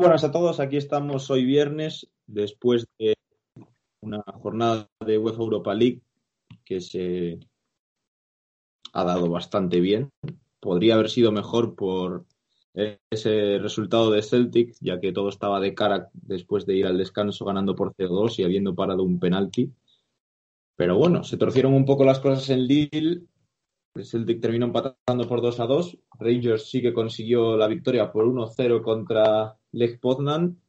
Buenas a todos, aquí estamos hoy viernes después de una jornada de UEFA Europa League que se ha dado bastante bien. Podría haber sido mejor por ese resultado de Celtic, ya que todo estaba de cara después de ir al descanso ganando por 0-2 y habiendo parado un penalti. Pero bueno, se torcieron un poco las cosas en Lille. El Celtic terminó empatando por 2 2. Rangers sí que consiguió la victoria por 1-0 contra Lech Poznan.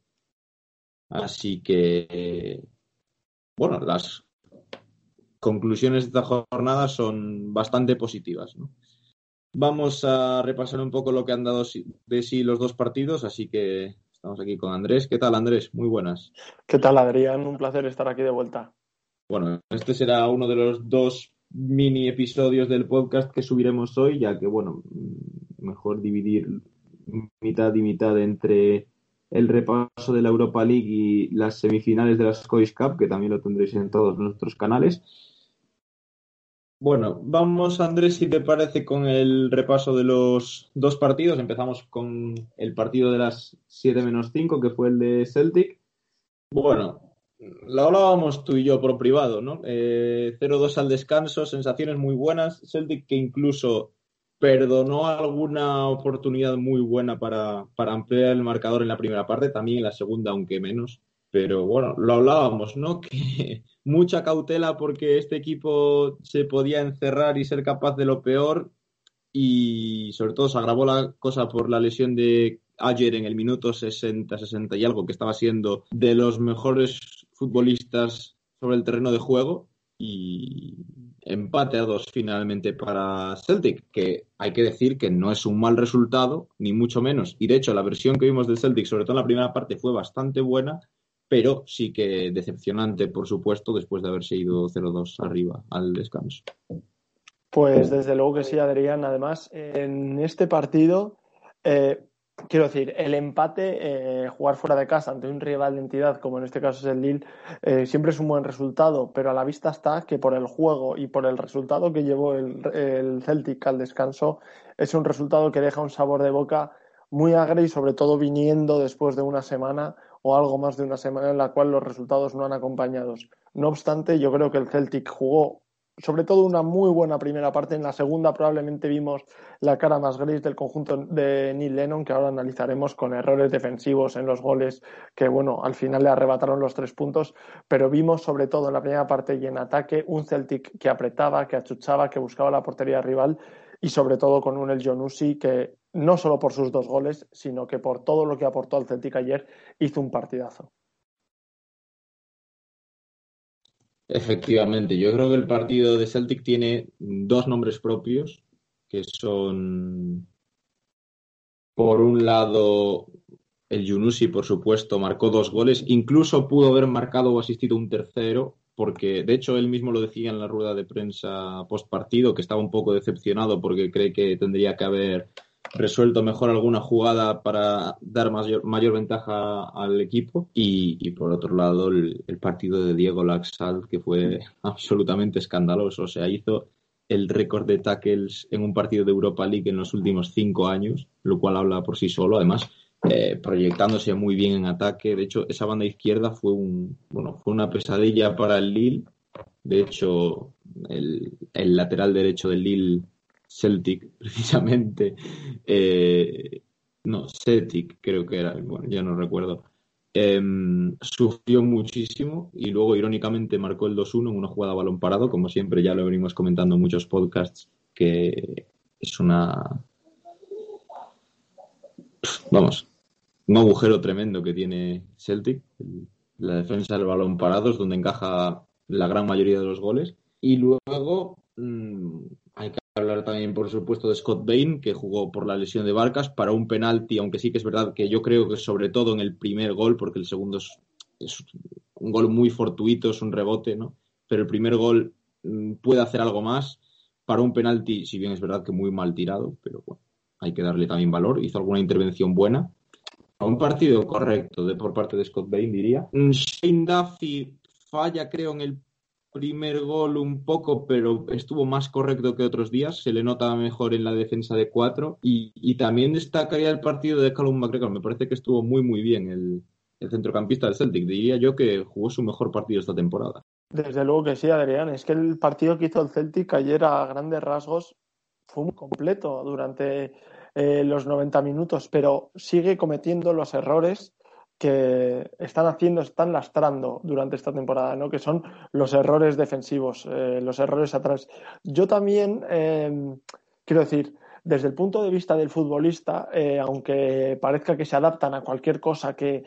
Así que, bueno, las conclusiones de esta jornada son bastante positivas. Vamos a repasar un poco lo que han dado de sí los dos partidos, así que estamos aquí con Andrés. ¿Qué tal, Andrés? Muy buenas. ¿Qué tal, Adrián? Un placer estar aquí de vuelta. Bueno, este será uno de los dos mini episodios del podcast que subiremos hoy, ya que, bueno, mejor dividir mitad y mitad entre el repaso de la Europa League y las semifinales de la Scottish Cup, que también lo tendréis en todos nuestros canales. Bueno, vamos Andrés, si te parece, con el repaso de los dos partidos. Empezamos con el partido de las 7 menos 5, que fue el de Celtic. Bueno, lo hablábamos tú y yo por privado, ¿no? Eh, 0-2 al descanso, sensaciones muy buenas. Celtic que incluso perdonó alguna oportunidad muy buena para, ampliar el marcador en la primera parte, también en la segunda, aunque menos. Pero bueno, lo hablábamos, ¿no? Mucha cautela porque este equipo se podía encerrar y ser capaz de lo peor. Y sobre todo se agravó la cosa por la lesión de ayer en el minuto 60, 60 y algo, que estaba siendo de los mejores futbolistas sobre el terreno de juego. Y empate a dos finalmente para Celtic, que hay que decir que no es un mal resultado, ni mucho menos. Y de hecho, la versión que vimos del Celtic, sobre todo en la primera parte, fue bastante buena, pero sí que decepcionante, por supuesto, después de haberse ido 0-2 arriba al descanso. Pues desde luego que sí, Adrián. Además, en este partido, eh, Quiero decir, el empate, eh, jugar fuera de casa ante un rival de entidad, como en este caso es el Lille, eh, siempre es un buen resultado, pero a la vista está que por el juego y por el resultado que llevó el, Celtic al descanso, es un resultado que deja un sabor de boca muy agrio y sobre todo viniendo después de una semana o algo más de una semana en la cual los resultados no han acompañado. No obstante, yo creo que el Celtic jugó sobre todo una muy buena primera parte. En la segunda probablemente vimos la cara más gris del conjunto de Neil Lennon, que ahora analizaremos con errores defensivos en los goles que, bueno, al final le arrebataron los tres puntos. Pero vimos sobre todo en la primera parte y en ataque un Celtic que apretaba, que achuchaba, que buscaba la portería rival y sobre todo con un El Jonusi que no solo por sus dos goles, sino que por todo lo que aportó al Celtic ayer hizo un partidazo. Efectivamente, yo creo que el partido de Celtic tiene dos nombres propios, que son, por un lado, el Yunusi, por supuesto, marcó dos goles, incluso pudo haber marcado o asistido un tercero, porque de hecho él mismo lo decía en la rueda de prensa post partido, que estaba un poco decepcionado porque cree que tendría que haber resuelto mejor alguna jugada para dar mayor, mayor ventaja al equipo. Y, por otro lado, el, partido de Diego Laxal, que fue absolutamente escandaloso. O sea, hizo el récord de tackles en un partido de Europa League en los últimos cinco años, lo cual habla por sí solo. Además, eh, proyectándose muy bien en ataque. De hecho, esa banda izquierda fue un bueno fue una pesadilla para el Lille. De hecho, el, el lateral derecho del Lille Celtic, precisamente. Eh, no, Celtic creo que era, bueno, ya no recuerdo. Em, sufrió muchísimo y luego irónicamente marcó el 2-1 en una jugada a balón parado, como siempre ya lo venimos comentando en muchos podcasts, que es una... Vamos, un agujero tremendo que tiene Celtic, la defensa del balón parado es donde encaja la gran mayoría de los goles. Y luego que hablar también, por supuesto, de Scott Bain, que jugó por la lesión de Barcas para un penalti, aunque sí que es verdad que yo creo que sobre todo en el primer gol, porque el segundo es, es un gol muy fortuito, es un rebote, ¿no? Pero el primer gol mmm, puede hacer algo más para un penalti, si bien es verdad que muy mal tirado, pero bueno, hay que darle también valor. Hizo alguna intervención buena. Un partido correcto de, por parte de Scott Bain, diría. Shane Duffy falla, creo, en el primer gol un poco, pero estuvo más correcto que otros días. Se le nota mejor en la defensa de cuatro. Y, y también destacaría el partido de Callum McGregor. Me parece que estuvo muy, muy bien el, el centrocampista del Celtic. Diría yo que jugó su mejor partido esta temporada. Desde luego que sí, Adrián. Es que el partido que hizo el Celtic ayer a grandes rasgos fue muy completo durante eh, los 90 minutos, pero sigue cometiendo los errores que están haciendo, están lastrando durante esta temporada, ¿no? que son los errores defensivos, eh, los errores atrás. Yo también, eh, quiero decir, desde el punto de vista del futbolista, eh, aunque parezca que se adaptan a cualquier cosa que,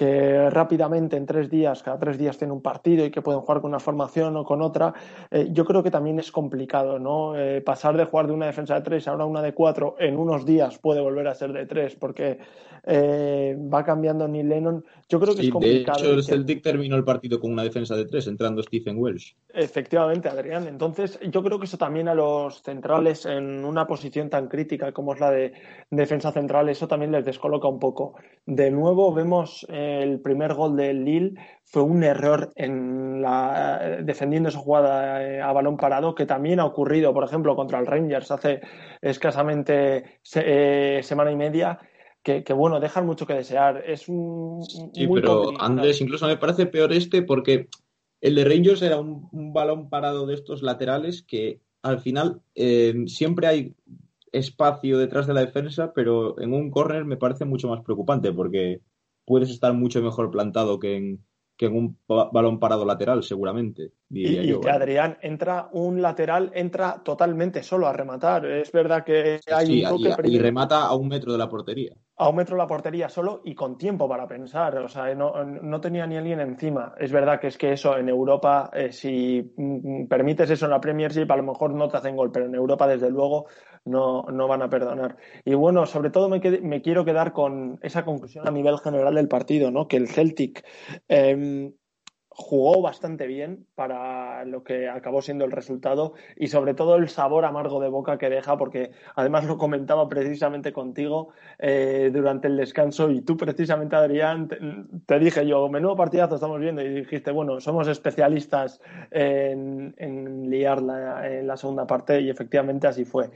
que rápidamente en tres días, cada tres días tiene un partido y que pueden jugar con una formación o con otra, eh, yo creo que también es complicado, ¿no? Eh, pasar de jugar de una defensa de tres a ahora una de cuatro en unos días puede volver a ser de tres porque eh, va cambiando Neil Lennon. Yo creo que Sí, es complicado. de hecho, el que- Celtic terminó el partido con una defensa de tres, entrando Stephen Welsh. Efectivamente, Adrián. Entonces, yo creo que eso también a los centrales en una posición tan crítica como es la de defensa central, eso también les descoloca un poco. De nuevo, vemos eh, el primer gol del Lille fue un error en la, defendiendo esa jugada eh, a balón parado que también ha ocurrido, por ejemplo, contra el Rangers hace escasamente se- eh, semana y media. Que, que, bueno, dejan mucho que desear. Es un Sí, muy pero complicado. Andrés, incluso me parece peor este porque el de Rangers era un, un balón parado de estos laterales que al final eh, siempre hay espacio detrás de la defensa, pero en un córner me parece mucho más preocupante porque puedes estar mucho mejor plantado que en, que en un ba- balón parado lateral, seguramente, Y, diría y yo. que. Adrián entra un lateral, entra totalmente solo a rematar. Es verdad que hay Sí, un toque y, y remata a un metro de la portería. a un metro de la portería solo y con tiempo para pensar. O sea, no, no tenía ni alguien encima. Es verdad que es que eso en Europa, eh, si mm, permites eso en la Premiership, a lo mejor no te hacen gol, pero en Europa, desde luego, no, no van a perdonar. Y bueno, sobre todo me, quiero quedar con esa conclusión a nivel general del partido, ¿no? Que el Celtic. em, jugó bastante bien para lo que acabó siendo el resultado y sobre todo el sabor amargo de boca que deja, porque además lo comentaba precisamente contigo eh, durante el descanso y tú precisamente, Adrián, te, dije yo, menudo partidazo estamos viendo y dijiste, bueno, somos especialistas en, en liarla en la segunda parte y efectivamente así fue.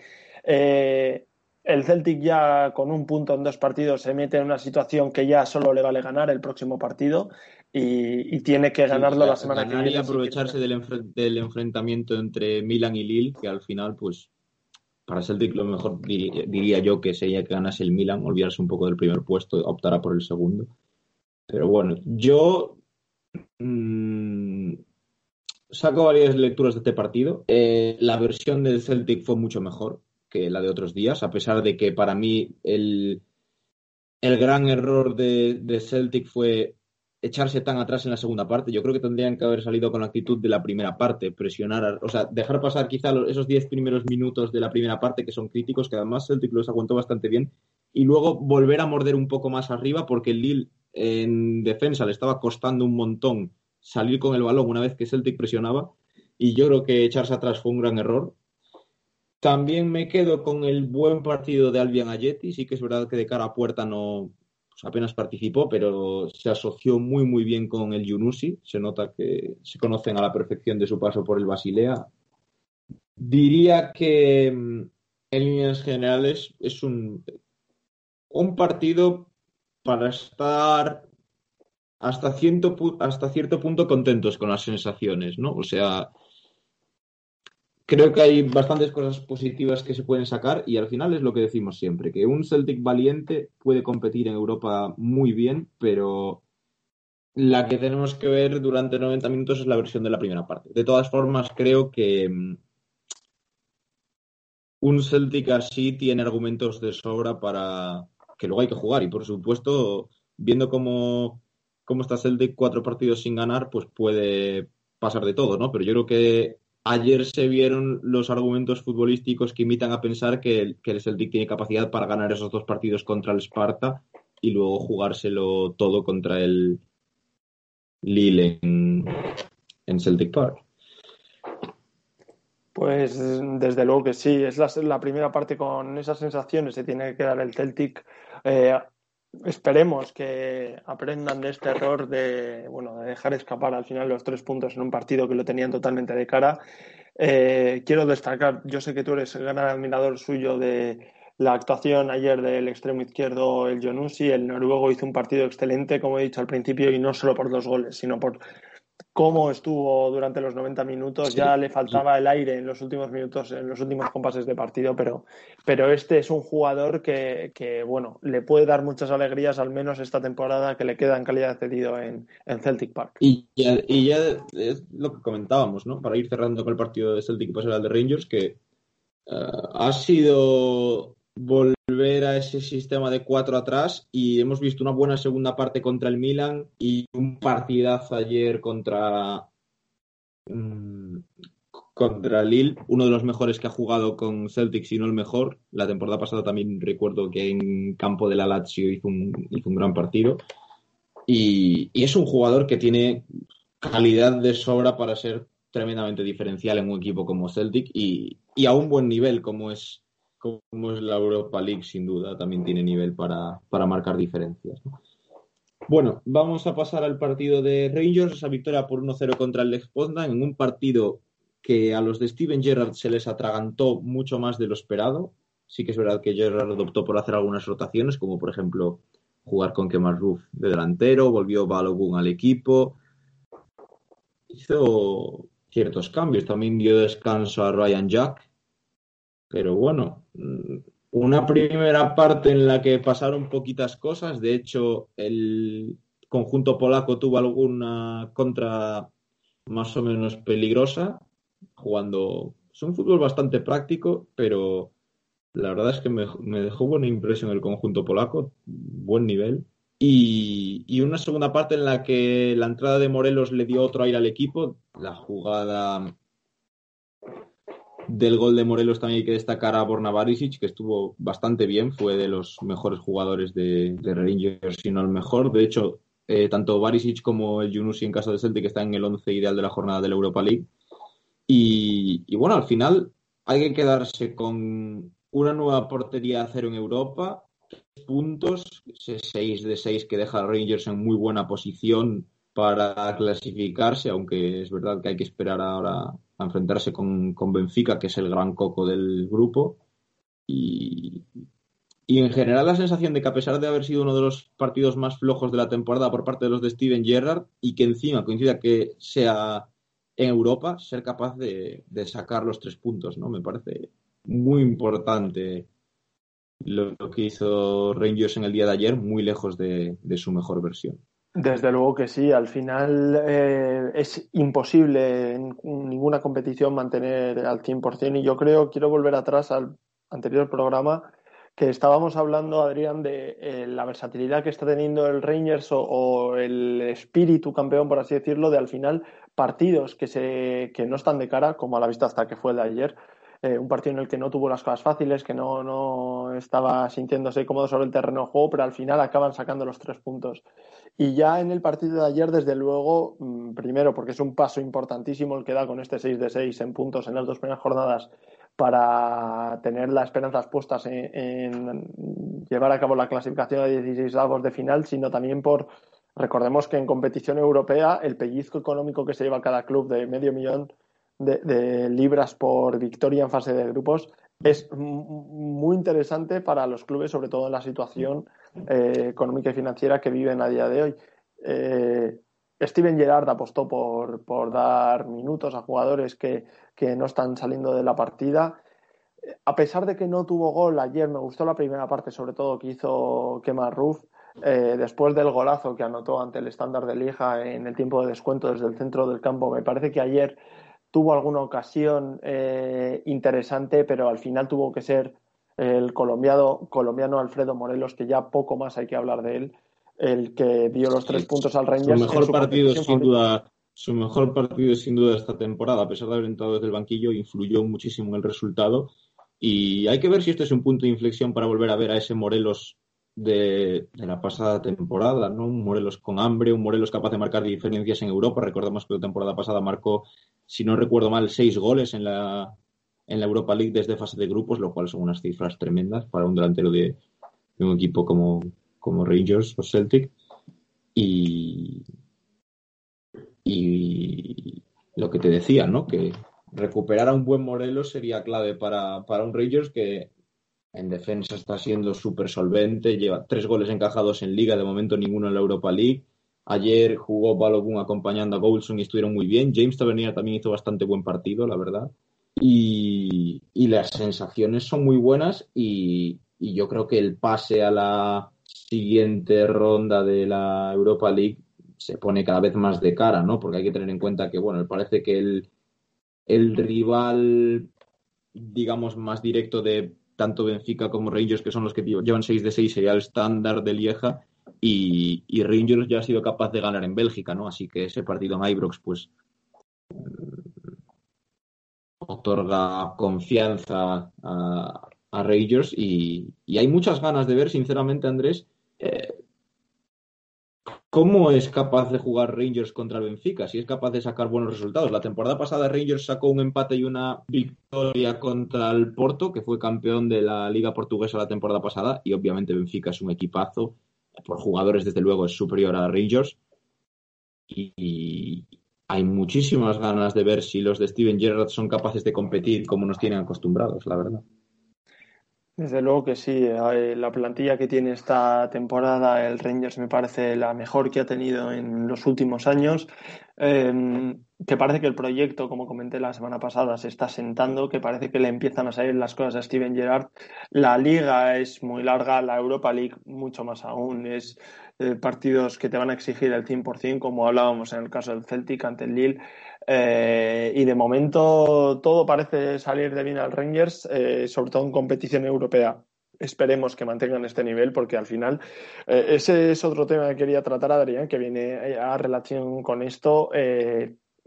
Eh, el Celtic ya con un punto en dos partidos se mete en una situación que ya solo le vale ganar el próximo partido y, y tiene que ganarlo Sí, la semana que viene. y aprovecharse del, enfre- del enfrentamiento entre Milan y Lille, que al final, pues, para Celtic lo mejor diría, diría yo que sería que ganase el Milan, olvidarse un poco del primer puesto, optará por el segundo. Pero bueno, yo mm, saco varias lecturas de este partido. Eh, la versión del Celtic fue mucho mejor que la de otros días, a pesar de que para mí el, el gran error de, de Celtic fue echarse tan atrás en la segunda parte. Yo creo que tendrían que haber salido con la actitud de la primera parte, presionar, o sea, dejar pasar quizá esos 10 primeros minutos de la primera parte que son críticos, que además Celtic los aguantó bastante bien, y luego volver a morder un poco más arriba porque el Lille en defensa le estaba costando un montón salir con el balón una vez que Celtic presionaba, y yo creo que echarse atrás fue un gran error. También me quedo con el buen partido de Albion Ayeti. Sí que es verdad que de cara a puerta no apenas participó, pero se asoció muy muy bien con el Yunusi. Se nota que se conocen a la perfección de su paso por el Basilea. Diría que mm, en líneas generales es un, un partido para estar hasta hasta cierto punto contentos con las sensaciones, ¿no? O sea, creo que hay bastantes cosas positivas que se pueden sacar y al final es lo que decimos siempre, que un Celtic valiente puede competir en Europa muy bien, pero la que tenemos que ver durante 90 minutos es la versión de la primera parte. De todas formas, creo que mm, un Celtic así tiene argumentos de sobra para que luego hay que jugar y por supuesto, viendo cómo como está Celtic, cuatro partidos sin ganar, pues puede pasar de todo, ¿no? Pero yo creo que ayer se vieron los argumentos futbolísticos que invitan a pensar que el, que el Celtic tiene capacidad para ganar esos dos partidos contra el Sparta y luego jugárselo todo contra el Lille en, en Celtic Park. Pues desde luego que sí, es la, la, primera parte con esas sensaciones, se tiene que quedar el Celtic. Eh, esperemos que aprendan de este error de, bueno, de dejar escapar al final los tres puntos en un partido que lo tenían totalmente de cara. Eh, quiero destacar, yo sé que tú eres el gran admirador suyo de la actuación ayer del extremo izquierdo, el Jonusi, el noruego hizo un partido excelente, como he dicho al principio, y no solo por dos goles, sino por cómo estuvo durante los 90 minutos. Ya le faltaba el aire en los últimos minutos, en los últimos compases de partido, pero, pero este es un jugador que, que, bueno, le puede dar muchas alegrías, al menos esta temporada que le queda en calidad de cedido en, en Celtic Park. Y ya, y ya, es lo que comentábamos, ¿no? Para ir cerrando con el partido de Celtic y pasar al de Rangers, que uh, ha sido volver a ese sistema de cuatro atrás y hemos visto una buena segunda parte contra el Milan y un partidazo ayer contra mmm, contra Lille, uno de los mejores que ha jugado con Celtic, si no el mejor. La temporada pasada también recuerdo que en campo de la Lazio hizo un, hizo un gran partido. Y, y, es un jugador que tiene calidad de sobra para ser tremendamente diferencial en un equipo como Celtic y, y a un buen nivel como es como es la Europa League, sin duda, también tiene nivel para, para marcar diferencias. ¿no? Bueno, vamos a pasar al partido de Rangers, esa victoria por 1-0 contra el Lex Poznan, en un partido que a los de Steven Gerrard se les atragantó mucho más de lo esperado. Sí que es verdad que Gerrard optó por hacer algunas rotaciones, como por ejemplo jugar con Kemar Roof de delantero, volvió Balogun al equipo, hizo ciertos cambios, también dio descanso a Ryan Jack, pero bueno, una primera parte en la que pasaron poquitas cosas. De hecho, el conjunto polaco tuvo alguna contra más o menos peligrosa, jugando. Es un fútbol bastante práctico, pero la verdad es que me, me dejó buena impresión el conjunto polaco, buen nivel. Y, y, una segunda parte en la que la entrada de Morelos le dio otro aire al equipo. La jugada del gol de Morelos también hay que destacar a Borna Barisic, que estuvo bastante bien, fue de los mejores jugadores de, Rangers, si no el mejor. De hecho, eh, tanto Barisic como el Junusi en caso de Celtic están en el 11 ideal de la jornada de la Europa League. Y, y, bueno, al final hay que quedarse con una nueva portería a cero en Europa, puntos, 6 de 6 que deja a Rangers en muy buena posición para clasificarse, aunque es verdad que hay que esperar ahora a enfrentarse con, con Benfica, que es el gran coco del grupo. Y, y, en general la sensación de que a pesar de haber sido uno de los partidos más flojos de la temporada por parte de los de Steven Gerrard y que encima coincida que sea en Europa, ser capaz de, de sacar los tres puntos, ¿no? Me parece muy importante lo, lo, que hizo Rangers en el día de ayer, muy lejos de, de su mejor versión. Desde luego que sí, al final eh, es imposible en ninguna competición mantener al 100% y yo creo, quiero volver atrás al anterior programa, que estábamos hablando, Adrián, de eh, la versatilidad que está teniendo el Rangers o, o, el espíritu campeón, por así decirlo, de al final partidos que, se, que no están de cara, como a la vista hasta que fue el de ayer, eh, un partido en el que no tuvo las cosas fáciles, que no, no estaba sintiéndose cómodo sobre el terreno de juego, pero al final acaban sacando los tres puntos. Y ya en el partido de ayer, desde luego, mm, primero porque es un paso importantísimo el que da con este 6 de 6 en puntos en las dos primeras jornadas para tener las esperanzas puestas en, en llevar a cabo la clasificación de 16 avos de final, sino también por, recordemos que en competición europea el pellizco económico que se lleva cada club de medio millón de, de libras por victoria en fase de grupos es muy interesante para los clubes, sobre todo en la situación eh, económica y financiera que viven a día de hoy. Eh, Steven Gerrard apostó por, por, dar minutos a jugadores que, que, no están saliendo de la partida. A pesar de que no tuvo gol ayer, me gustó la primera parte, sobre todo que hizo Kemar Roof. Eh, después del golazo que anotó ante el estándar de Lija en el tiempo de descuento desde el centro del campo, me parece que ayer tuvo alguna ocasión eh, interesante, pero al final tuvo que ser el colombiano, colombiano Alfredo Morelos, que ya poco más hay que hablar de él. el que dio los tres puntos al Rangers. Su mejor partido, sin duda, su mejor partido, sin duda, esta temporada, a pesar de haber entrado desde el banquillo, influyó muchísimo en el resultado. Y hay que ver si este es un punto de inflexión para volver a ver a ese Morelos de, la pasada temporada, ¿no? Un Morelos con hambre, un Morelos capaz de marcar diferencias en Europa. Recordamos que la temporada pasada marcó, si no recuerdo mal, seis goles en la, en la Europa League desde fase de grupos, lo cual son unas cifras tremendas para un delantero de, un equipo como, como Rangers o Celtic. Y, y lo que te decía, ¿no? Que recuperar a un buen Morelos sería clave para, para un Rangers que en defensa está siendo súper solvente, lleva tres goles encajados en liga, de momento ninguno en la Europa League. Ayer jugó Balogun acompañando a Goulson y estuvieron muy bien. James Tavernier también hizo bastante buen partido, la verdad. Y, las sensaciones son muy buenas y, yo creo que el pase a la siguiente ronda de la Europa League se pone cada vez más de cara, ¿no? Porque hay que tener en cuenta que, bueno, parece que el, el rival, digamos, más directo de tanto Benfica como Rangers, que son los que llevan 6 de 6, sería el estándar de Lieja, y, Rangers ya ha sido capaz de ganar en Bélgica, ¿no? Así que ese partido en Ibrox, pues, mm, otorga confianza a, Rangers y, hay muchas ganas de ver, sinceramente, Andrés, eh, ¿Cómo es capaz de jugar Rangers contra el Benfica? Si es capaz de sacar buenos resultados. La temporada pasada Rangers sacó un empate y una victoria contra el Porto, que fue campeón de la Liga Portuguesa la temporada pasada, y obviamente Benfica es un equipazo. Por jugadores, desde luego, es superior a Rangers. Y hay muchísimas ganas de ver si los de Steven Gerrard son capaces de competir como nos tienen acostumbrados, la verdad. Desde luego que sí. Eh, la plantilla que tiene esta temporada el Rangers me parece la mejor que ha tenido en los últimos años. Em, que parece que el proyecto, como comenté la semana pasada, se está sentando, que parece que le empiezan a salir las cosas a Steven Gerrard. La liga es muy larga, la Europa League mucho más aún. Es eh, partidos que te van a exigir el 100%, como hablábamos en el caso del Celtic ante el Lille. Eh, y de momento todo parece salir de bien al Rangers, eh, sobre todo en competición europea. Esperemos que mantengan este nivel porque al final eh, ese es otro tema que quería tratar, Adrián, que viene a relación con esto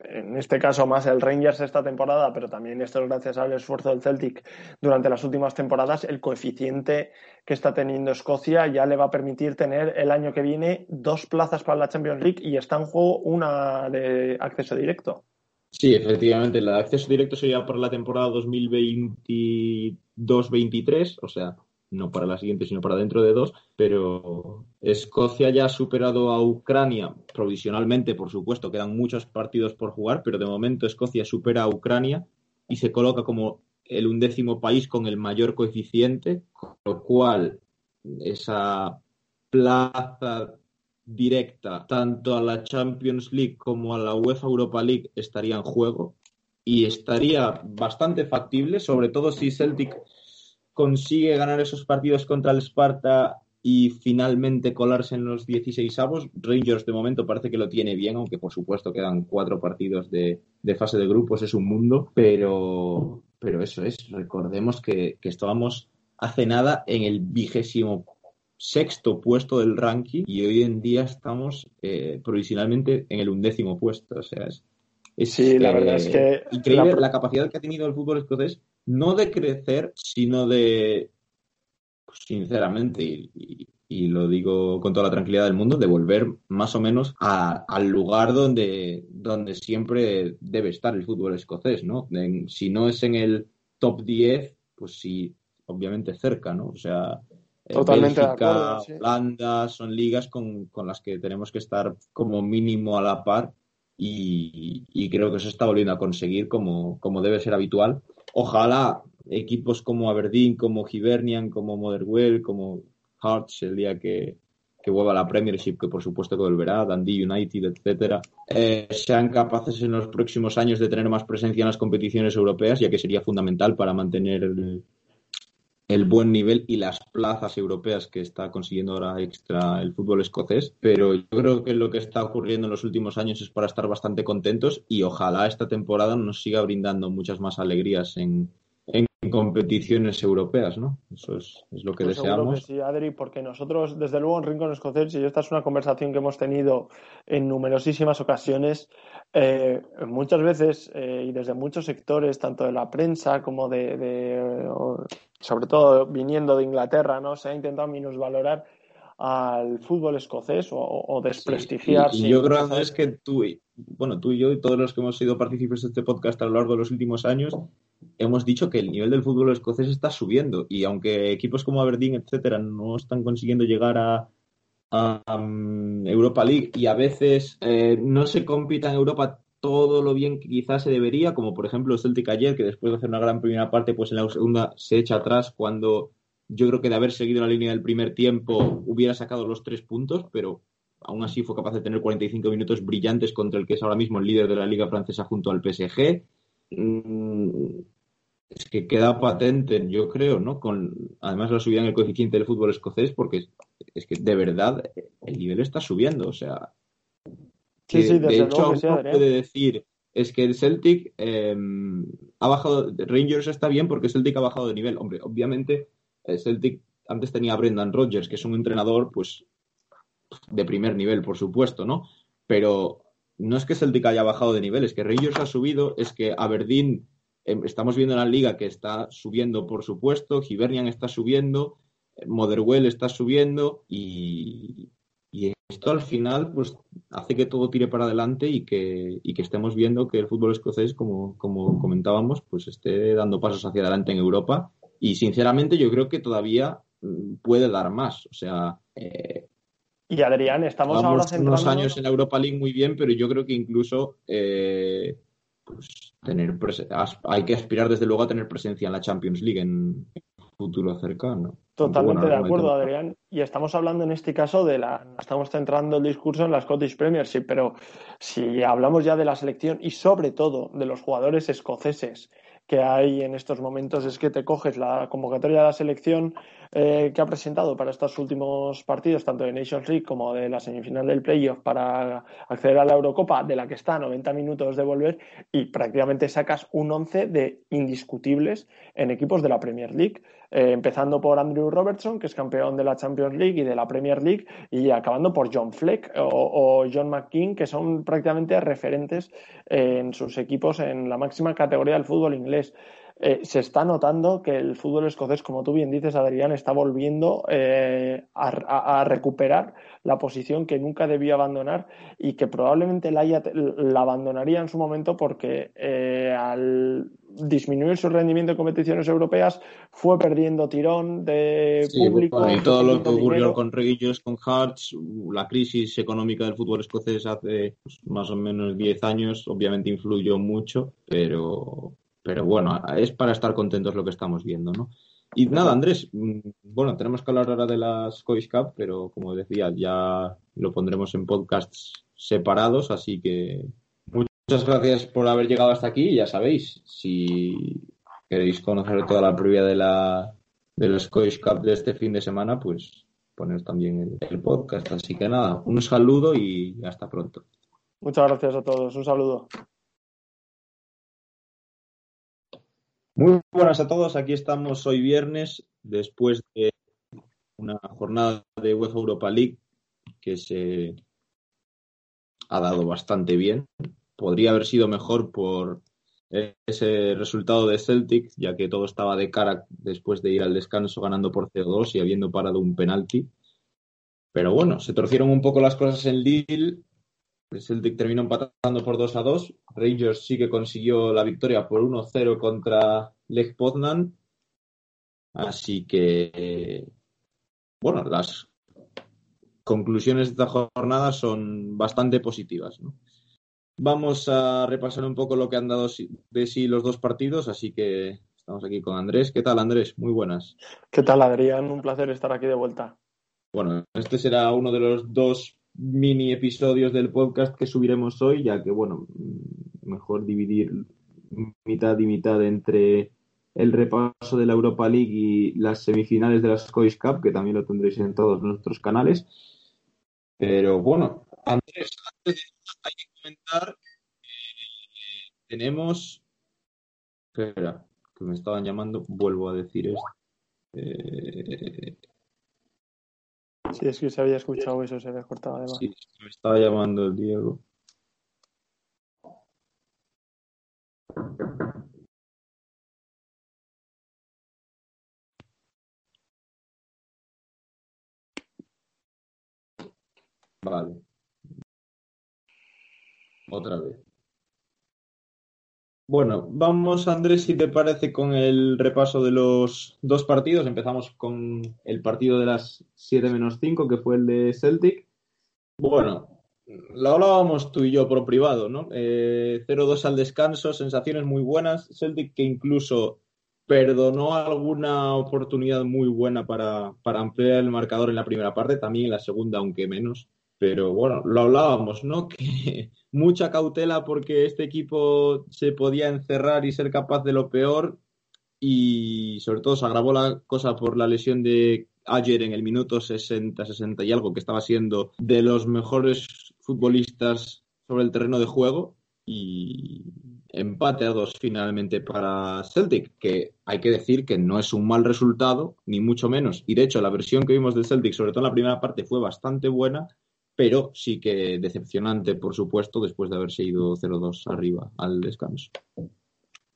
en este caso más el Rangers esta temporada, pero también esto es gracias al esfuerzo del Celtic durante las últimas temporadas, el coeficiente que está teniendo Escocia ya le va a permitir tener el año que viene dos plazas para la Champions League y está en juego una de acceso directo. Sí, efectivamente, de acceso directo sería para la temporada 2022-23, o sea, no para la siguiente, sino para dentro de dos, pero Escocia ya ha superado a Ucrania provisionalmente, por supuesto, quedan muchos partidos por jugar, pero de momento Escocia supera a Ucrania y se coloca como el undécimo país con el mayor coeficiente, con lo cual esa plaza directa tanto a la Champions League como a la UEFA Europa League estaría en juego y estaría bastante factible, sobre todo si Celtic consigue ganar esos partidos contra el Sparta y finalmente colarse en los 16 avos. Rangers de momento parece que lo tiene bien, aunque por supuesto quedan cuatro partidos de, fase de grupos, es un mundo, pero, pero eso es, recordemos que, estábamos hace nada en el vigésimo sexto puesto del ranking y hoy en día estamos eh, provisionalmente en el undécimo puesto. O sea, es, sí, la verdad es que increíble la capacidad que ha tenido el fútbol escocés no de crecer, sino de, pues, sinceramente, y, lo digo con toda la tranquilidad del mundo, de volver más o menos al lugar donde, donde siempre debe estar el fútbol escocés, ¿no? si no es en el top 10, pues sí, obviamente cerca, ¿no? O sea, eh, Totalmente Bélgica, Holanda, son ligas con, con, las que tenemos que estar como mínimo a la par y, y creo que se está volviendo a conseguir como, como debe ser habitual ojalá equipos como Aberdeen, como Hibernian, como Motherwell, como Hearts el día que, vuelva a la Premiership, que por supuesto que volverá, Dundee United, etcétera, eh, sean capaces en los próximos años de tener más presencia en las competiciones europeas, ya que sería fundamental para mantener el, el buen nivel y las plazas europeas que está consiguiendo ahora extra el fútbol escocés, pero yo creo que lo que está ocurriendo en los últimos años es para estar bastante contentos y ojalá esta temporada nos siga brindando muchas más alegrías en, competiciones europeas, ¿no? Eso es, lo que pues deseamos. sí, Adri, porque nosotros, desde luego, en Rincón Escocés, y esta es una conversación que hemos tenido en numerosísimas ocasiones, eh, muchas veces eh, y desde muchos sectores, tanto de la prensa como de, sobre todo viniendo de Inglaterra, ¿no? Se ha intentado minusvalorar al fútbol escocés o, desprestigiar. y, yo creo es que tú, bueno, tú y yo y todos los que hemos sido partícipes de este podcast a lo largo de los últimos años hemos dicho que el nivel del fútbol escocés está subiendo y aunque equipos como Aberdeen, etcétera, no están consiguiendo llegar a, um, Europa League y a veces eh, no se compita en Europa todo lo bien que quizás se debería, como por ejemplo Celtic ayer, que después de hacer una gran primera parte, pues en la segunda se echa atrás cuando yo creo que de haber seguido la línea del primer tiempo hubiera sacado los tres puntos, pero aún así fue capaz de tener 45 minutos brillantes contra el que es ahora mismo el líder de la liga francesa junto al PSG. Mm, es que queda patente, yo creo, ¿no? Con además la subida en el coeficiente del fútbol escocés, porque es, que de verdad el nivel está subiendo, o sea. sí, sí, de hecho, uno puede decir es que el Celtic em, ha bajado, Rangers está bien porque Celtic ha bajado de nivel. Hombre, obviamente Celtic antes tenía a Brendan Rodgers, que es un entrenador, pues, de primer nivel, por supuesto, ¿no? Pero no es que Celtic haya bajado de nivel, es que Rangers ha subido, es que Aberdeen, em, estamos viendo en la liga que está subiendo, por supuesto, Hibernian está subiendo, Motherwell está subiendo y, esto al final pues hace que todo tire para adelante y que, y que estemos viendo que el fútbol escocés, como, como comentábamos, pues esté dando pasos hacia adelante en Europa y sinceramente yo creo que todavía mm, puede dar más. O sea. Eh, y Adrián, estamos ahora unos años en la Europa League muy bien, pero yo creo que incluso eh, pues, tener hay que aspirar desde luego a tener presencia en la Champions League en futuro cercano. Totalmente de acuerdo, Adrián. Y estamos hablando en este caso de la. Estamos centrando el discurso en la Scottish Premiership, pero si hablamos ya de la selección y sobre todo de los jugadores escoceses que hay en estos momentos es que te coges la convocatoria de la selección eh, que ha presentado para estos últimos partidos, tanto de Nations League como de la semifinal del playoff para acceder a la Eurocopa, de la que está a 90 minutos de volver, y prácticamente sacas un 11 de indiscutibles en equipos de la Premier League. Eh, empezando por Andrew Robertson, que es campeón de la Champions League y de la Premier League, y acabando por John Fleck o, John McKean, que son prácticamente referentes en sus equipos en la máxima categoría del fútbol inglés. Eh, se está notando que el fútbol escocés, como tú bien dices, Adrián, está volviendo eh, a, recuperar la posición que nunca debió abandonar y que probablemente la, la abandonaría en su momento porque eh, al disminuir su rendimiento en competiciones europeas fue perdiendo tirón de público. y todo lo que ocurrió con Reguillos, con Hearts, la crisis económica del fútbol escocés hace pues, más o menos 10 años, obviamente influyó mucho, pero pero bueno, es para estar contentos lo que estamos viendo, ¿no? Y nada, Andrés, mm, bueno, tenemos que hablar ahora de las Cois Cup, pero como decía, ya lo pondremos en podcasts separados, así que muchas gracias por haber llegado hasta aquí. Ya sabéis, si queréis conocer toda la previa de la de los Cois Cup de este fin de semana, pues poner también el podcast. Así que nada, un saludo y hasta pronto. Muchas gracias a todos, un saludo. Muy buenas a todos, aquí estamos hoy viernes después de una jornada de UEFA Europa League que se ha dado bastante bien. Podría haber sido mejor por ese resultado de Celtic, ya que todo estaba de cara después de ir al descanso ganando por CO2 y habiendo parado un penalti. Pero bueno, se torcieron un poco las cosas en Lille Celtic terminó empatando por 2 a 2. Rangers sí que consiguió la victoria por 1-0 contra Lech Poznan. Así que, bueno, las conclusiones de esta jornada son bastante positivas. Vamos a repasar un poco lo que han dado de sí los dos partidos, así que estamos aquí con Andrés. ¿Qué tal, Andrés? Muy buenas. ¿Qué tal, Adrián? Un placer estar aquí de vuelta. Bueno, este será uno de los dos mini episodios del podcast que subiremos hoy, ya que, bueno, mejor dividir mitad y mitad entre el repaso de la Europa League y las semifinales de la Scottish Cup, que también lo tendréis en todos nuestros canales. Pero bueno, Andrés, antes hay que comentar, tenemos. Espera, que me estaban llamando, vuelvo a decir esto. Eh, Sí, es que se había escuchado eso, se había cortado además. sí, me estaba llamando el Diego. Vale. Otra vez. Bueno, vamos Andrés, si te parece, con el repaso de los dos partidos. Empezamos con el partido de las 7 menos 5, que fue el de Celtic. Bueno, lo hablábamos tú y yo por privado, ¿no? Eh, 0-2 al descanso, sensaciones muy buenas. Celtic que incluso perdonó alguna oportunidad muy buena para, para ampliar el marcador en la primera parte, también en la segunda, aunque menos. Pero bueno, lo hablábamos, ¿no? Que mucha cautela porque este equipo se podía encerrar y ser capaz de lo peor y sobre todo se agravó la cosa por la lesión de ayer en el minuto 60, 60 y algo, que estaba siendo de los mejores futbolistas sobre el terreno de juego y empate a dos finalmente para Celtic, que hay que decir que no es un mal resultado, ni mucho menos. Y de hecho, la versión que vimos del Celtic, sobre todo en la primera parte, fue bastante buena, pero sí que decepcionante, por supuesto, después de haberse ido 0-2 arriba al descanso.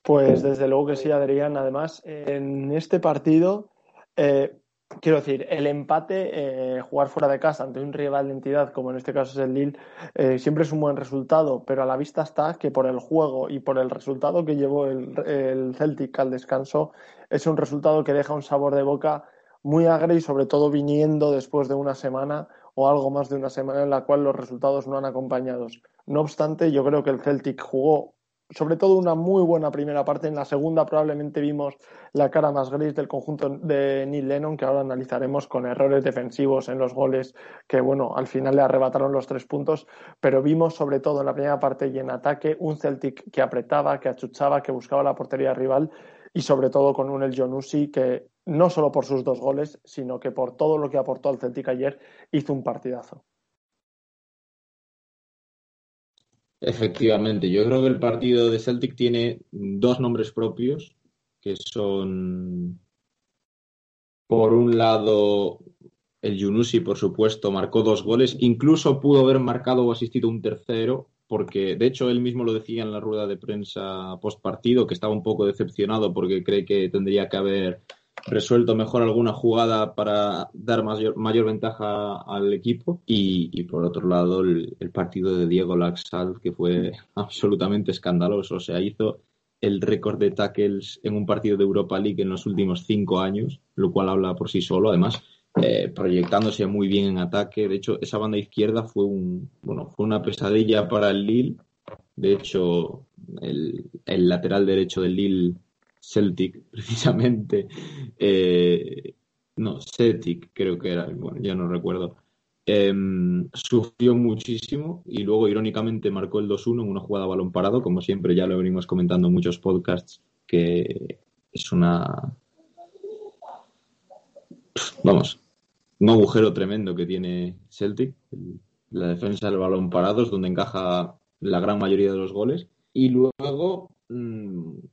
Pues desde luego que sí, Adrián. Además, en este partido, eh, quiero decir, el empate, eh, jugar fuera de casa ante un rival de entidad, como en este caso es el Lille, eh, siempre es un buen resultado, pero a la vista está que por el juego y por el resultado que llevó el, el Celtic al descanso, es un resultado que deja un sabor de boca muy agrio y sobre todo viniendo después de una semana o algo más de una semana en la cual los resultados no han acompañado. No obstante, yo creo que el Celtic jugó sobre todo una muy buena primera parte. En la segunda probablemente vimos la cara más gris del conjunto de Neil Lennon, que ahora analizaremos con errores defensivos en los goles que, bueno, al final le arrebataron los tres puntos. Pero vimos sobre todo en la primera parte y en ataque un Celtic que apretaba, que achuchaba, que buscaba la portería rival y sobre todo con un El Jonusi que no solo por sus dos goles, sino que por todo lo que aportó al Celtic ayer hizo un partidazo. Efectivamente, yo creo que el partido de Celtic tiene dos nombres propios, que son, por un lado, el Yunusi, por supuesto, marcó dos goles, incluso pudo haber marcado o asistido un tercero, porque de hecho él mismo lo decía en la rueda de prensa post partido, que estaba un poco decepcionado porque cree que tendría que haber resuelto mejor alguna jugada para dar mayor, mayor ventaja al equipo. Y, y por otro lado, el, partido de Diego Laxalt, que fue absolutamente escandaloso. O sea, hizo el récord de tackles en un partido de Europa League en los últimos cinco años, lo cual habla por sí solo. Además, eh, proyectándose muy bien en ataque. De hecho, esa banda izquierda fue un bueno, fue una pesadilla para el Lille. De hecho, el, el lateral derecho del Lille Celtic, precisamente. Eh, no, Celtic creo que era, bueno, ya no recuerdo. Eh, sufrió muchísimo y luego, irónicamente, marcó el 2-1 en una jugada a balón parado, como siempre ya lo venimos comentando en muchos podcasts, que es una. Vamos, un agujero tremendo que tiene Celtic, la defensa del balón parado, es donde encaja la gran mayoría de los goles. Y luego que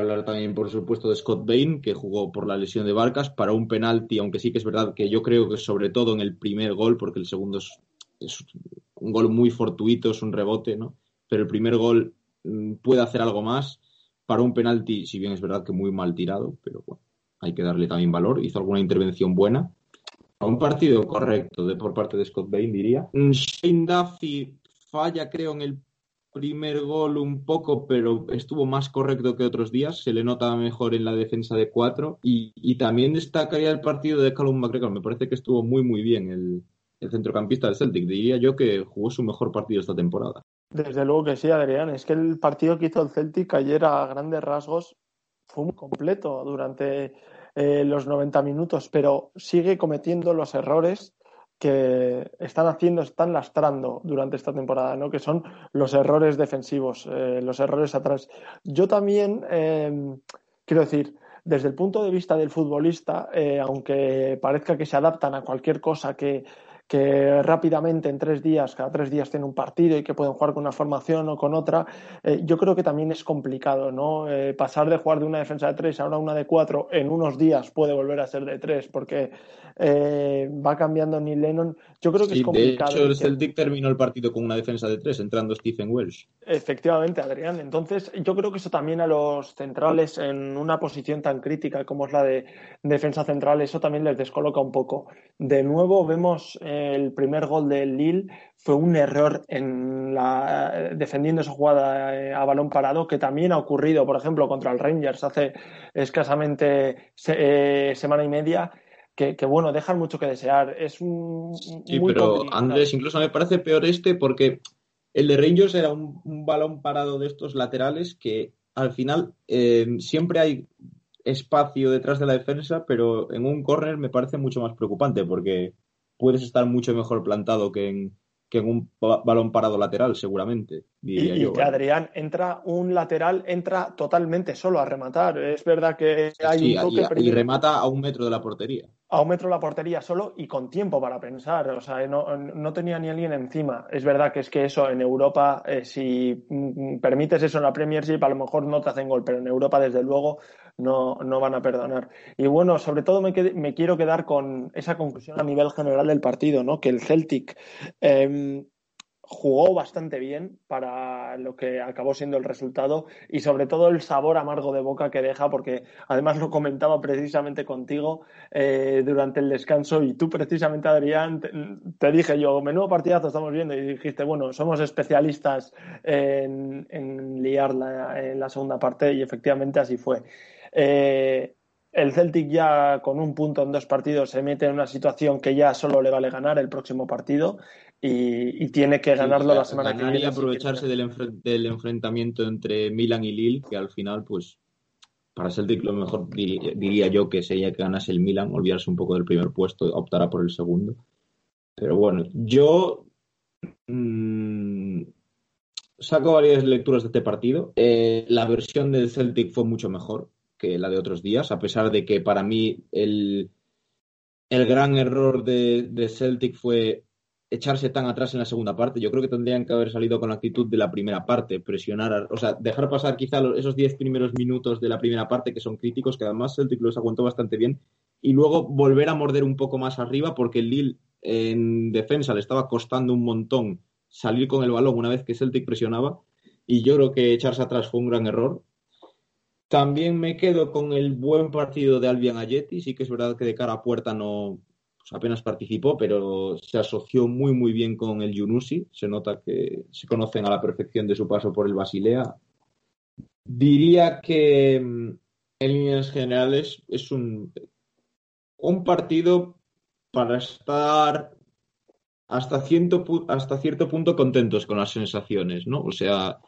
hablar también, por supuesto, de Scott Bain, que jugó por la lesión de Barcas para un penalti, aunque sí que es verdad que yo creo que sobre todo en el primer gol, porque el segundo es, es un gol muy fortuito, es un rebote, ¿no? Pero el primer gol mmm, puede hacer algo más para un penalti, si bien es verdad que muy mal tirado, pero bueno, hay que darle también valor. Hizo alguna intervención buena. Un partido correcto de, por parte de Scott Bain, diría. Shane Duffy falla, creo, en el primer gol un poco, pero estuvo más correcto que otros días. Se le nota mejor en la defensa de cuatro. Y, y también destacaría el partido de Callum McGregor. Me parece que estuvo muy, muy bien el, el centrocampista del Celtic. Diría yo que jugó su mejor partido esta temporada. Desde luego que sí, Adrián. Es que el partido que hizo el Celtic ayer a grandes rasgos fue muy completo durante eh, los 90 minutos, pero sigue cometiendo los errores que están haciendo, están lastrando durante esta temporada, ¿no? que son los errores defensivos, eh, los errores atrás. Yo también, eh, quiero decir, desde el punto de vista del futbolista, eh, aunque parezca que se adaptan a cualquier cosa que, que rápidamente en tres días, cada tres días tiene un partido y que pueden jugar con una formación o con otra, eh, yo creo que también es complicado, ¿no? Pasar de jugar de una defensa de tres a una de cuatro en unos días puede volver a ser de tres porque eh, va cambiando Neil Lennon. Yo creo que es complicado. De hecho, el Celtic terminó el partido con una defensa de tres, entrando Stephen Welsh. Efectivamente, Adrián. Entonces, yo creo que eso también a los centrales en una posición tan crítica como es la de defensa central, eso también les descoloca un poco. De nuevo, vemos el primer gol del Lille fue un error en la, defendiendo esa jugada eh, a balón parado que también ha ocurrido, por ejemplo, contra el Rangers hace escasamente eh, semana y media. Que, bueno, dejan mucho que desear. Es un. Sí, pero Andrés, incluso me parece peor este porque el de Rangers era un, balón parado de estos laterales que al final eh, siempre hay espacio detrás de la defensa, pero en un córner me parece mucho más preocupante porque puedes estar mucho mejor plantado que en, que en un balón parado lateral, seguramente. y, que Adrián entra un lateral, entra totalmente solo a rematar. Es verdad que hay un toque y, remata a un metro de la portería. A un metro la portería solo y con tiempo para pensar. O sea, no, tenía ni alguien encima. Es verdad que es que eso en Europa, eh, si mm, permites eso en la Premiership, a lo mejor no te hacen gol, pero en Europa, desde luego, no, no van a perdonar. Y bueno, sobre todo me, me, quiero quedar con esa conclusión a nivel general del partido, ¿no? Que el Celtic em, jugó bastante bien para lo que acabó siendo el resultado y sobre todo el sabor amargo de boca que deja, porque además lo comentaba precisamente contigo eh, durante el descanso y tú precisamente, Adrián, te, dije yo, menudo partidazo estamos viendo y dijiste, bueno, somos especialistas en, liar en la segunda parte y efectivamente así fue. Eh, el Celtic ya con un punto en dos partidos se mete en una situación que ya solo le vale ganar el próximo partido y, tiene que ganarlo la semana que viene. Y aprovecharse del, enfrentamiento entre Milan y Lille, que al final, pues, para Celtic lo mejor diría, yo que sería que ganase el Milan, olvidarse un poco del primer puesto, optará por el segundo. Pero bueno, yo mmm, saco varias lecturas de este partido. Eh, la versión del Celtic fue mucho mejor que la de otros días, a pesar de que para mí el, el gran error de, de, Celtic fue echarse tan atrás en la segunda parte. Yo creo que tendrían que haber salido con la actitud de la primera parte, presionar, o sea, dejar pasar quizá esos diez primeros minutos de la primera parte que son críticos, que además Celtic los aguantó bastante bien, y luego volver a morder un poco más arriba porque el Lille en defensa le estaba costando un montón salir con el balón una vez que Celtic presionaba, y yo creo que echarse atrás fue un gran error. También me quedo con el buen partido de Albion Ayeti. Sí que es verdad que de cara a puerta no apenas participó, pero se asoció muy muy bien con el Yunusi. Se nota que se conocen a la perfección de su paso por el Basilea. Diría que mm, en líneas generales es un, un partido para estar hasta, hasta cierto punto contentos con las sensaciones, ¿no? O sea,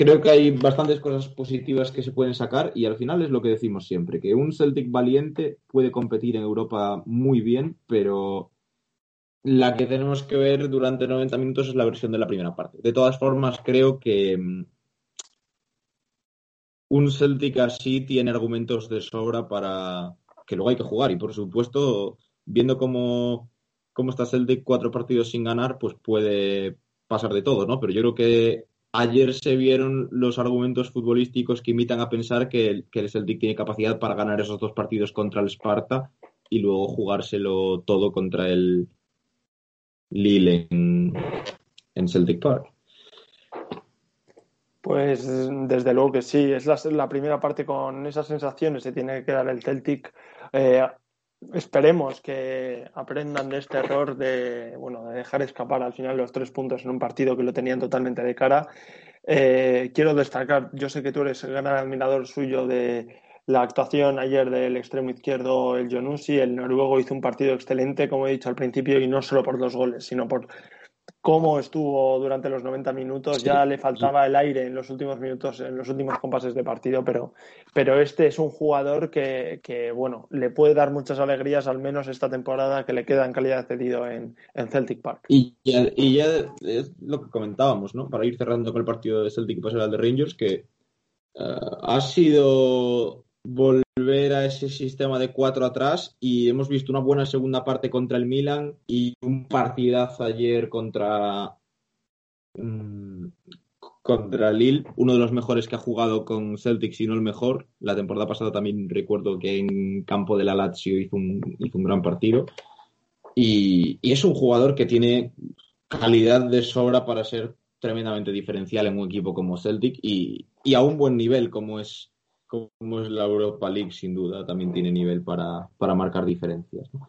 creo que hay bastantes cosas positivas que se pueden sacar y al final es lo que decimos siempre, que un Celtic valiente puede competir en Europa muy bien, pero la que tenemos que ver durante 90 minutos es la versión de la primera parte. De todas formas, creo que mm, un Celtic así tiene argumentos de sobra para que luego hay que jugar y por supuesto, viendo cómo, cómo está Celtic cuatro partidos sin ganar, pues puede pasar de todo, ¿no? Pero yo creo que ayer se vieron los argumentos futbolísticos que imitan a pensar que el, que el Celtic tiene capacidad para ganar esos dos partidos contra el Sparta y luego jugárselo todo contra el Lille en, Celtic Park. Pues desde luego que sí, es la, primera parte con esas sensaciones se tiene que dar el Celtic. Eh, esperemos que aprendan de este error de, bueno, de dejar escapar al final los tres puntos en un partido que lo tenían totalmente de cara. Eh, quiero destacar, yo sé que tú eres el gran admirador suyo de la actuación ayer del extremo izquierdo, el Jonusi, el noruego hizo un partido excelente, como he dicho al principio, y no solo por dos goles, sino por cómo estuvo durante los 90 minutos. Ya le faltaba el aire en los últimos minutos, en los últimos compases de partido, pero, pero este es un jugador que, bueno, le puede dar muchas alegrías, al menos esta temporada que le queda en calidad de cedido en, Celtic Park. Y ya, es lo que comentábamos, ¿no? Para ir cerrando con el partido de Celtic y pasar al de Rangers, que eh, ha sido volver a ese sistema de cuatro atrás y hemos visto una buena segunda parte contra el Milan y un partidazo ayer contra mm, contra Lille, uno de los mejores que ha jugado con Celtic, si no el mejor. La temporada pasada también recuerdo que en campo de la Lazio hizo un, hizo un gran partido. Y, y, es un jugador que tiene calidad de sobra para ser tremendamente diferencial en un equipo como Celtic y, y a un buen nivel como es como es la Europa League, sin duda, también tiene nivel para, para marcar diferencias. ¿no?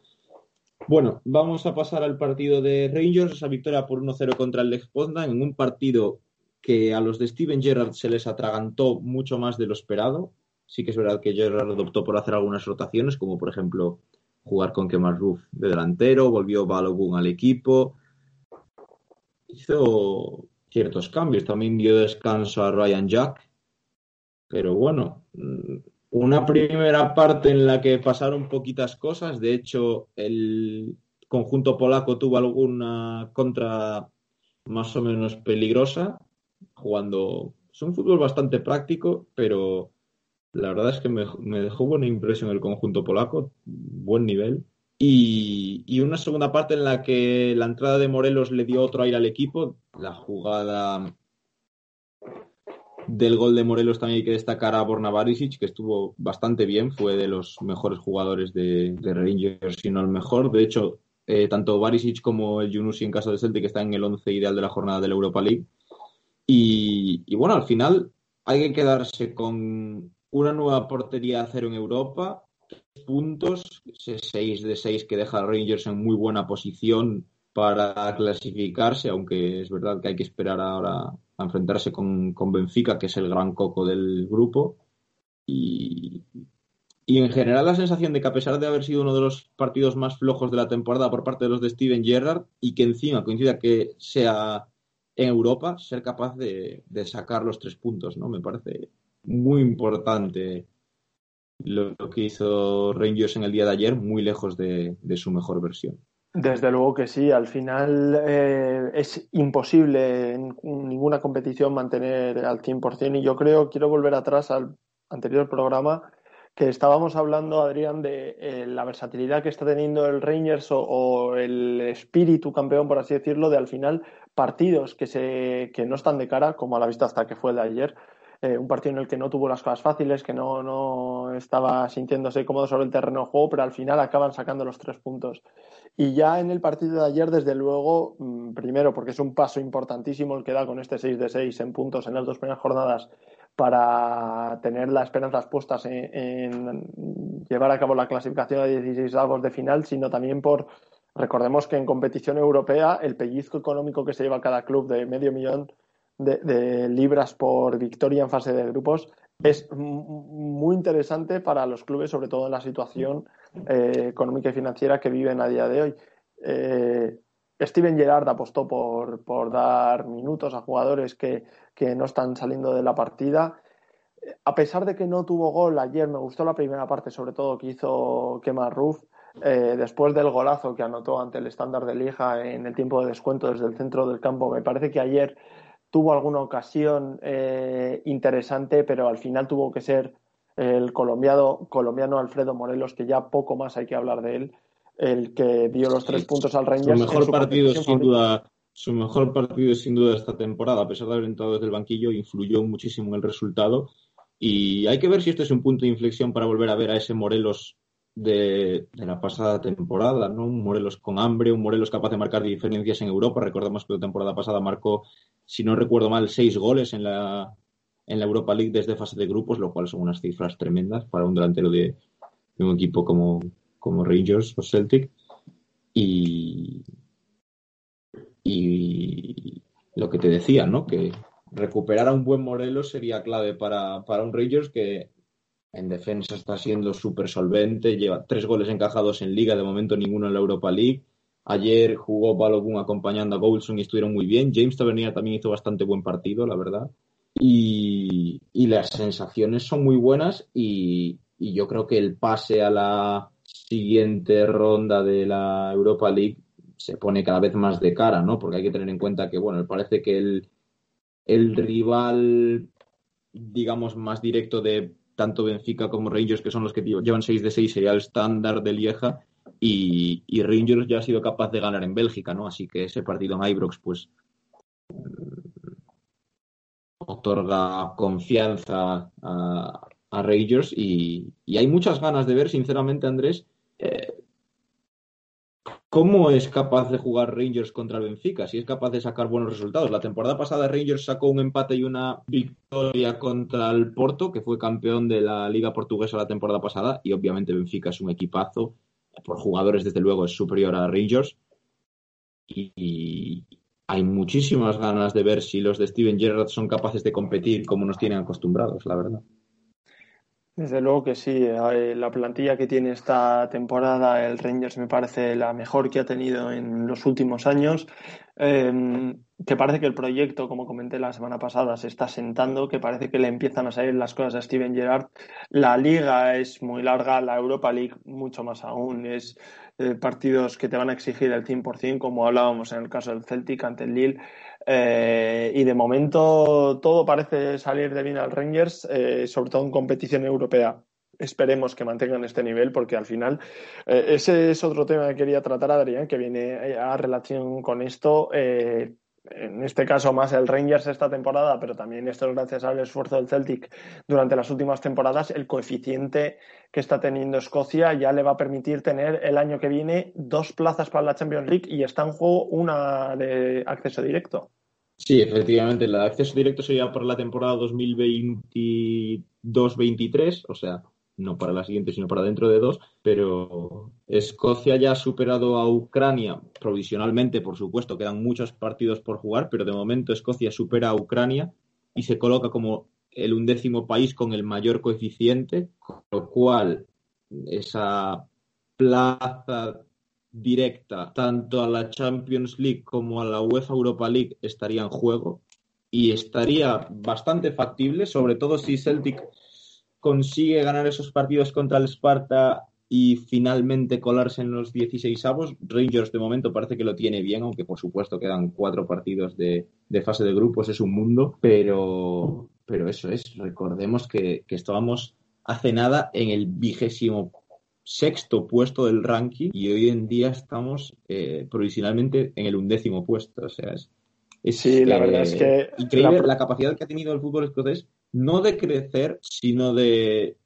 Bueno, vamos a pasar al partido de Rangers, esa victoria por 1-0 contra el Lex Poznan, en un partido que a los de Steven Gerrard se les atragantó mucho más de lo esperado. Sí que es verdad que Gerrard optó por hacer algunas rotaciones, como por ejemplo jugar con Kemar Roof de delantero, volvió Balogun al equipo, hizo ciertos cambios, también dio descanso a Ryan Jack, pero bueno, una primera parte en la que pasaron poquitas cosas. De hecho, el conjunto polaco tuvo alguna contra más o menos peligrosa, jugando. Es un fútbol bastante práctico, pero la verdad es que me, me dejó buena impresión el conjunto polaco, buen nivel. Y, y, una segunda parte en la que la entrada de Morelos le dio otro aire al equipo. La jugada del gol de Morelos también hay que destacar a Borna Barisic, que estuvo bastante bien, fue de los mejores jugadores de, de Rangers, si no el mejor. De hecho, eh, tanto Barisic como el Junusi en caso de Celtic están en el 11 ideal de la jornada de la Europa League. Y, y, bueno, al final hay que quedarse con una nueva portería a cero en Europa, puntos, 6 de 6 que deja a Rangers en muy buena posición para clasificarse, aunque es verdad que hay que esperar ahora a enfrentarse con, con Benfica, que es el gran coco del grupo. Y, y, en general la sensación de que a pesar de haber sido uno de los partidos más flojos de la temporada por parte de los de Steven Gerrard y que encima coincida que sea en Europa, ser capaz de, sacar los tres puntos, ¿no? Me parece muy importante lo, que hizo Rangers en el día de ayer, muy lejos de su mejor versión. Desde luego que sí, al final eh, es imposible en ninguna competición mantener al 100% y yo creo, quiero volver atrás al anterior programa, que estábamos hablando, Adrián, de eh, la versatilidad que está teniendo el Rangers o, o, el espíritu campeón, por así decirlo, de al final partidos que, se, que no están de cara, como a la vista hasta que fue de ayer, eh, un partido en el que no tuvo las cosas fáciles, que no, no estaba sintiéndose cómodo sobre el terreno de juego, pero al final acaban sacando los tres puntos. Y ya en el partido de ayer, desde luego, mm, primero porque es un paso importantísimo el que da con este 6 de 6 en puntos en las dos primeras jornadas para tener las esperanzas puestas en, en llevar a cabo la clasificación de 16 avos de final, sino también por, recordemos que en competición europea el pellizco económico que se lleva cada club de medio millón de, libras por victoria en fase de grupos es muy interesante para los clubes, sobre todo en la situación eh, económica y financiera que viven a día de hoy. Eh, Steven Gerrard apostó por, por, dar minutos a jugadores que, que, no están saliendo de la partida. A pesar de que no tuvo gol ayer, me gustó la primera parte, sobre todo que hizo Kemar Roof. Eh, después del golazo que anotó ante el estándar de Liga en el tiempo de descuento desde el centro del campo, me parece que ayer tuvo alguna ocasión eh, interesante, pero al final tuvo que ser el colombiano, colombiano Alfredo Morelos, que ya poco más hay que hablar de él, el que dio los tres puntos al Rangers. Su mejor su partido, sin duda, su mejor partido, sin duda, esta temporada, a pesar de haber entrado desde el banquillo, influyó muchísimo en el resultado. Y hay que ver si esto es un punto de inflexión para volver a ver a ese Morelos de, la pasada temporada, ¿no? Un Morelos con hambre, un Morelos capaz de marcar diferencias en Europa. Recordemos que la temporada pasada marcó, si no recuerdo mal, seis goles en la, en la Europa League desde fase de grupos, lo cual son unas cifras tremendas para un delantero de, de un equipo como, como Rangers o Celtic. Y, y lo que te decía, ¿no? Que recuperar a un buen Morelos sería clave para, para un Rangers que en defensa está siendo súper solvente, lleva tres goles encajados en liga, de momento ninguno en la Europa League. Ayer jugó Balogun acompañando a Goldson y estuvieron muy bien. James Tavernier también hizo bastante buen partido, la verdad. Y, las sensaciones son muy buenas y, yo creo que el pase a la siguiente ronda de la Europa League se pone cada vez más de cara, ¿no? Porque hay que tener en cuenta que, bueno, parece que el rival, digamos, más directo de tanto Benfica como Rangers, que son los que llevan 6 de 6, sería el estándar de Lieja, y, Rangers ya ha sido capaz de ganar en Bélgica, ¿no? Así que ese partido en Ibrox, pues, otorga confianza a, Rangers y, hay muchas ganas de ver, sinceramente, Andrés, eh, ¿Cómo es capaz de jugar Rangers contra el Benfica? Si es capaz de sacar buenos resultados. La temporada pasada Rangers sacó un empate y una victoria contra el Porto, que fue campeón de la Liga Portuguesa la temporada pasada, y obviamente Benfica es un equipazo. Por jugadores, desde luego, es superior a Rangers. Y, hay muchísimas ganas de ver si los de Steven Gerrard son capaces de competir como nos tienen acostumbrados, la verdad. Desde luego que sí. Eh, la plantilla que tiene esta temporada el Rangers me parece la mejor que ha tenido en los últimos años. Em, que parece que el proyecto, como comenté la semana pasada, se está sentando, que parece que le empiezan a salir las cosas a Steven Gerrard. La liga es muy larga, la Europa League mucho más aún. Es eh, partidos que te van a exigir el 100%, como hablábamos en el caso del Celtic ante el Lille. Eh, y de momento todo parece salir de bien al Rangers, eh, sobre todo en competición europea. Esperemos que mantengan este nivel porque al final ese es otro tema que quería tratar, Adrián, que viene a relación con esto en este caso más el Rangers esta temporada, pero también esto es gracias al esfuerzo del Celtic durante las últimas temporadas, el coeficiente que está teniendo Escocia ya le va a permitir tener el año que viene dos plazas para la Champions League y está en juego una de acceso directo. Sí, efectivamente, el acceso directo sería por la temporada 2022-23, o sea, no para la siguiente, sino para dentro de dos, pero Escocia ya ha superado a Ucrania provisionalmente, por supuesto, quedan muchos partidos por jugar, pero de momento Escocia supera a Ucrania y se coloca como el undécimo país con el mayor coeficiente, con lo cual esa plaza directa tanto a la Champions League como a la UEFA Europa League estaría en juego y estaría bastante factible, sobre todo si Celtic consigue ganar esos partidos contra el Sparta y finalmente colarse en los 16 avos. Rangers de momento parece que lo tiene bien, aunque por supuesto quedan cuatro partidos de, fase de grupos, es un mundo, pero, pero eso es, recordemos que, estábamos hace nada en el vigésimo sexto puesto del ranking y hoy en día estamos eh, provisionalmente en el undécimo puesto. O sea, es, sí, la verdad es que increíble la capacidad que ha tenido el fútbol escocés no de crecer, sino de,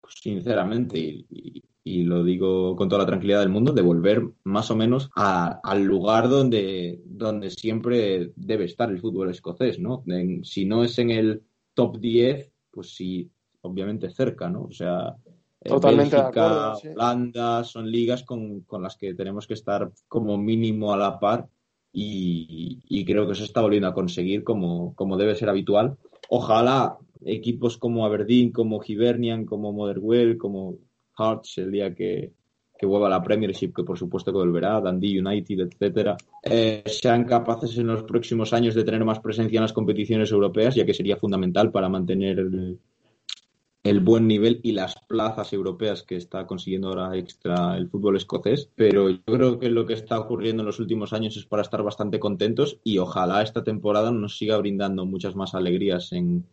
pues, sinceramente, y, lo digo con toda la tranquilidad del mundo, de volver más o menos al lugar donde, donde siempre debe estar el fútbol escocés, ¿no? si no es en el top 10, pues sí, obviamente cerca, ¿no? O sea, eh, Totalmente Bélgica, Holanda, son ligas con, con, las que tenemos que estar como mínimo a la par y, y creo que se está volviendo a conseguir como, como debe ser habitual ojalá equipos como Aberdeen, como Hibernian, como Motherwell, como Hearts, el día que, que vuelva a la Premiership, que por supuesto que volverá, Dundee United, etcétera, eh, sean capaces en los próximos años de tener más presencia en las competiciones europeas, ya que sería fundamental para mantener el, el buen nivel y las plazas europeas que está consiguiendo ahora extra el fútbol escocés, pero yo creo que lo que está ocurriendo en los últimos años es para estar bastante contentos y ojalá esta temporada nos siga brindando muchas más alegrías en,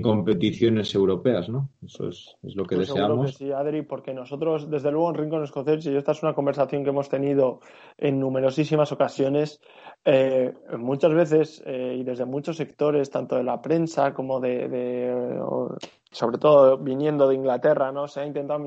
competiciones europeas, ¿no? Eso es, lo que pues deseamos. sí, Adri, porque nosotros, desde luego, en Rincón Escocés, y esta es una conversación que hemos tenido en numerosísimas ocasiones, eh, muchas veces eh, y desde muchos sectores, tanto de la prensa como de, sobre todo viniendo de Inglaterra, ¿no? Se ha intentado